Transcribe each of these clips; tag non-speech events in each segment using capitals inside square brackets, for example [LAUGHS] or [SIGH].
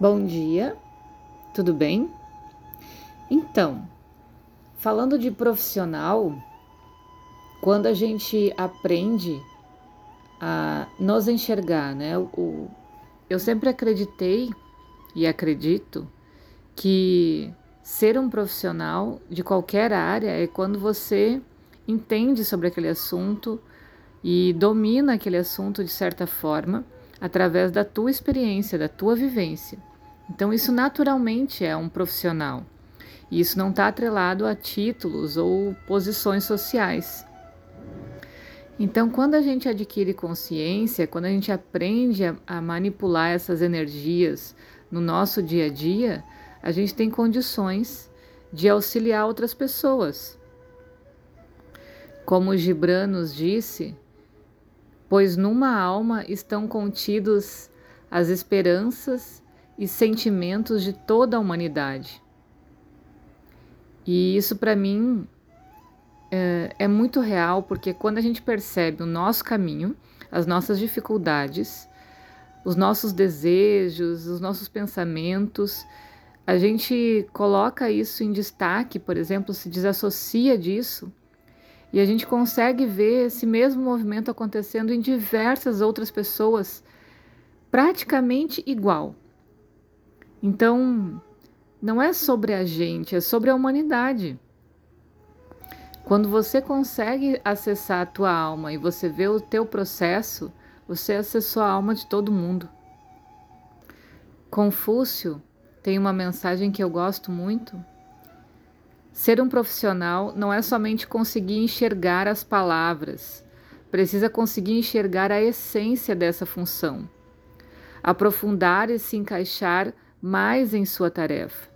Bom dia, tudo bem? Então, falando de profissional, quando a gente aprende a nos enxergar, né? O, eu sempre acreditei e acredito que ser um profissional de qualquer área é quando você entende sobre aquele assunto e domina aquele assunto de certa forma através da tua experiência, da tua vivência. Então, isso naturalmente é um profissional. E isso não está atrelado a títulos ou posições sociais. Então, quando a gente adquire consciência, quando a gente aprende a, a, manipular essas energias no nosso dia a dia, a gente tem condições de auxiliar outras pessoas. Como Gibran nos disse, pois numa alma estão contidos as esperanças e sentimentos de toda a humanidade. E isso para mim é, é, muito real, porque quando a gente percebe o nosso caminho, as nossas dificuldades, os nossos desejos, os nossos pensamentos, a gente coloca isso em destaque, por exemplo, se desassocia disso e a gente consegue ver esse mesmo movimento acontecendo em diversas outras pessoas, praticamente igual. Então, não é sobre a gente, é sobre a humanidade. Quando você consegue acessar a tua alma e você vê o teu processo, você acessou a alma de todo mundo. Confúcio tem uma mensagem que eu gosto muito Ser um profissional não é somente conseguir enxergar as palavras, precisa conseguir enxergar a essência dessa função, aprofundar e se encaixar mais em sua tarefa,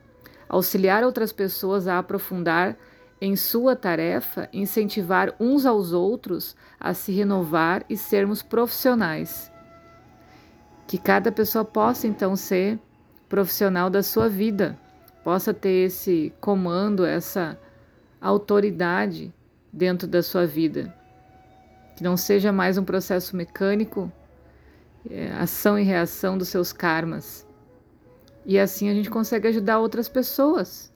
auxiliar outras pessoas a aprofundar em sua tarefa, incentivar uns aos outros a se renovar e sermos profissionais. Que cada pessoa possa então ser profissional da sua vida possa ter esse comando, essa autoridade dentro da sua vida. Que não seja mais um processo mecânico, é, ação e reação dos seus karmas. E assim a gente consegue ajudar outras pessoas.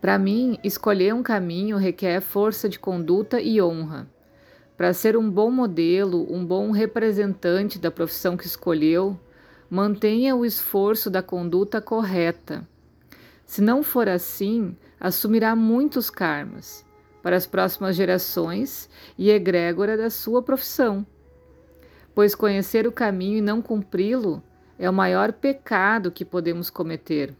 Para mim, escolher um caminho requer força de conduta e honra. Para ser um bom modelo, um bom representante da profissão que escolheu, mantenha o esforço da conduta correta. Se não for assim, assumirá muitos karmas para as próximas gerações e egrégora da sua profissão. Pois conhecer o caminho e não cumpri-lo é o maior pecado que podemos cometer.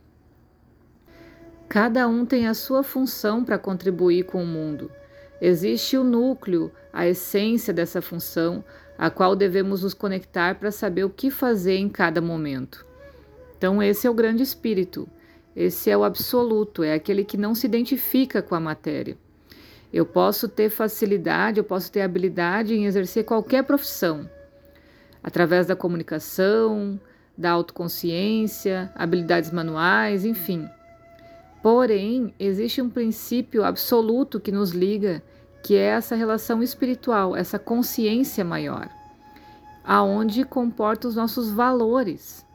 Cada um tem a sua função para contribuir com o mundo. Existe o núcleo, a essência dessa função, a qual devemos nos conectar para saber o que fazer em cada momento. Então, esse é o grande espírito, esse é o absoluto, é aquele que não se identifica com a matéria. Eu posso ter facilidade, eu posso ter habilidade em exercer qualquer profissão, através da comunicação, da autoconsciência, habilidades manuais, enfim. Porém, existe um princípio absoluto que nos liga que é essa relação espiritual, essa consciência maior, aonde comporta os nossos valores.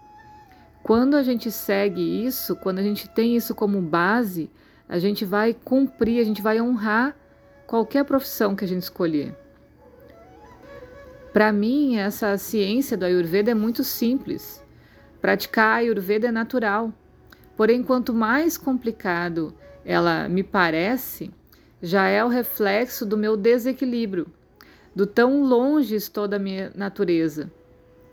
Quando a gente segue isso, quando a gente tem isso como base, a gente vai cumprir, a gente vai honrar qualquer profissão que a gente escolher. Para mim, essa ciência do Ayurveda é muito simples. Praticar Ayurveda é natural. Porém, quanto mais complicado ela me parece, já é o reflexo do meu desequilíbrio, do tão longe estou da minha natureza.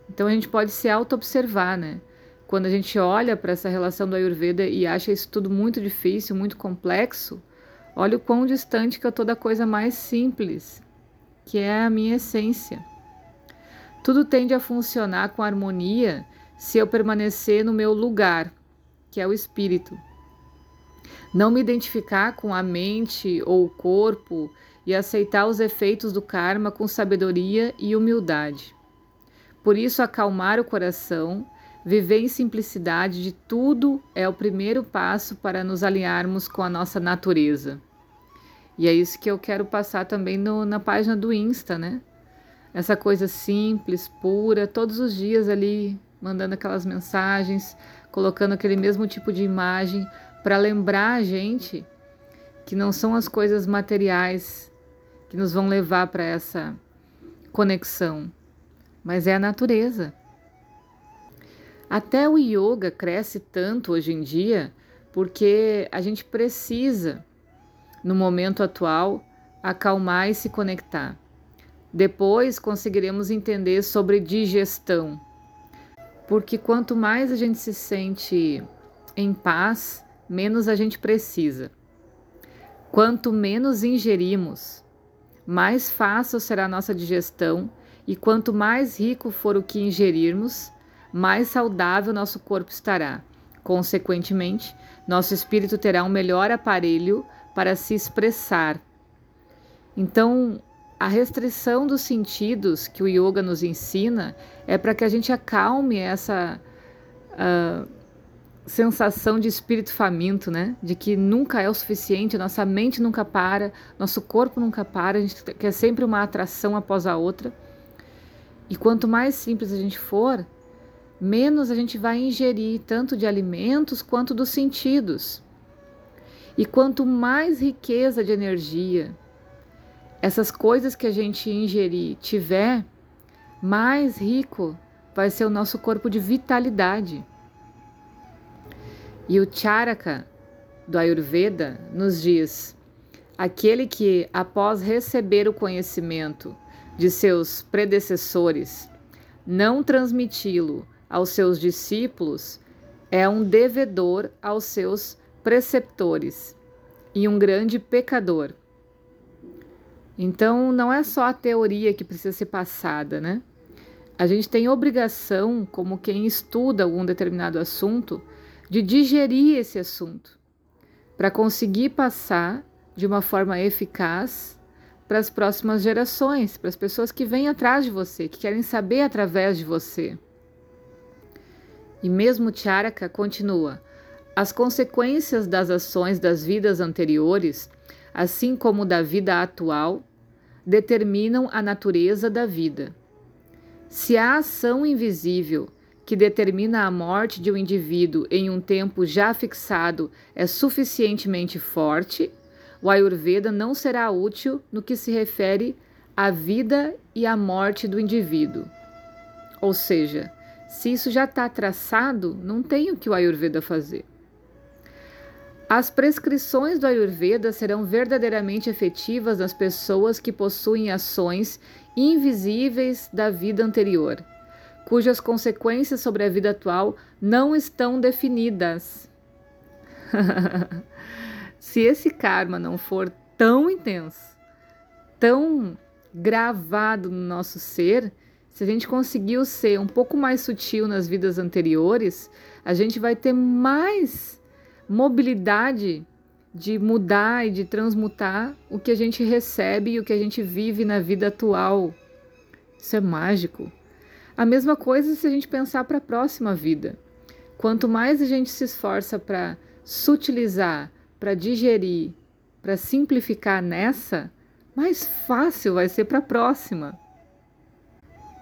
Então a gente pode se auto-observar, né? Quando a gente olha para essa relação do Ayurveda e acha isso tudo muito difícil, muito complexo, olha o quão distante que eu estou da coisa mais simples, que é a minha essência. Tudo tende a funcionar com harmonia se eu permanecer no meu lugar, que é o espírito não me identificar com a mente ou o corpo e aceitar os efeitos do karma com sabedoria e humildade. Por isso, acalmar o coração, viver em simplicidade de tudo é o primeiro passo para nos alinharmos com a nossa natureza. E é isso que eu quero passar também no, na página do Insta, né? Essa coisa simples, pura, todos os dias ali mandando aquelas mensagens, colocando aquele mesmo tipo de imagem para lembrar a gente que não são as coisas materiais que nos vão levar para essa conexão, mas é a natureza. Até o yoga cresce tanto hoje em dia porque a gente precisa, no momento atual, acalmar e se conectar. Depois conseguiremos entender sobre digestão, porque quanto mais a gente se sente em paz, menos a gente precisa. Quanto menos ingerimos, mais fácil será a nossa digestão, e quanto mais rico for o que ingerirmos, mais saudável nosso corpo estará. Consequentemente, nosso espírito terá um melhor aparelho para se expressar. Então, a restrição dos sentidos que o yoga nos ensina é para que a gente acalme essa uh, sensação de espírito faminto, né? De que nunca é o suficiente, nossa mente nunca para, nosso corpo nunca para, a gente quer sempre uma atração após a outra. E quanto mais simples a gente for, menos a gente vai ingerir tanto de alimentos quanto dos sentidos. E quanto mais riqueza de energia essas coisas que a gente ingerir tiver, mais rico vai ser o nosso corpo de vitalidade. E o Charaka do Ayurveda nos diz: aquele que, após receber o conhecimento de seus predecessores, não transmiti-lo aos seus discípulos, é um devedor aos seus preceptores e um grande pecador. Então, não é só a teoria que precisa ser passada, né? A gente tem obrigação, como quem estuda algum determinado assunto, de digerir esse assunto, para conseguir passar de uma forma eficaz para as próximas gerações, para as pessoas que vêm atrás de você, que querem saber através de você. E mesmo Charaka continua: as consequências das ações das vidas anteriores, assim como da vida atual, determinam a natureza da vida. Se a ação invisível que determina a morte de um indivíduo em um tempo já fixado é suficientemente forte, o Ayurveda não será útil no que se refere à vida e à morte do indivíduo. Ou seja, se isso já está traçado, não tem o que o Ayurveda fazer. As prescrições do Ayurveda serão verdadeiramente efetivas nas pessoas que possuem ações invisíveis da vida anterior cujas consequências sobre a vida atual não estão definidas. [LAUGHS] Se esse karma não for tão intenso, tão gravado no nosso ser, se a gente conseguiu ser um pouco mais sutil nas vidas anteriores, a gente vai ter mais mobilidade de mudar e de transmutar o que a gente recebe e o que a gente vive na vida atual. Isso é mágico. A mesma coisa se a gente pensar para a próxima vida. Quanto mais a gente se esforça para sutilizar, para digerir, para simplificar nessa, mais fácil vai ser para a próxima.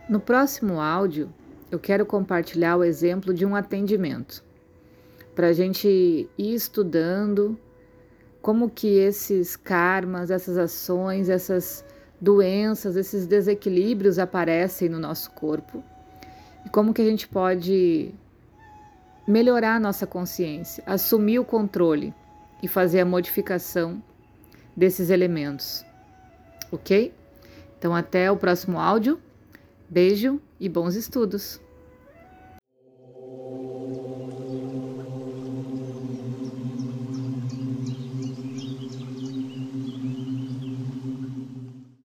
No próximo áudio, eu quero compartilhar o exemplo de um atendimento, para a gente ir estudando como que esses karmas, essas ações, essas doenças, esses desequilíbrios aparecem no nosso corpo e como que a gente pode melhorar a nossa consciência, assumir o controle e fazer a modificação desses elementos. Ok? Então, até o próximo áudio. Beijo e bons estudos!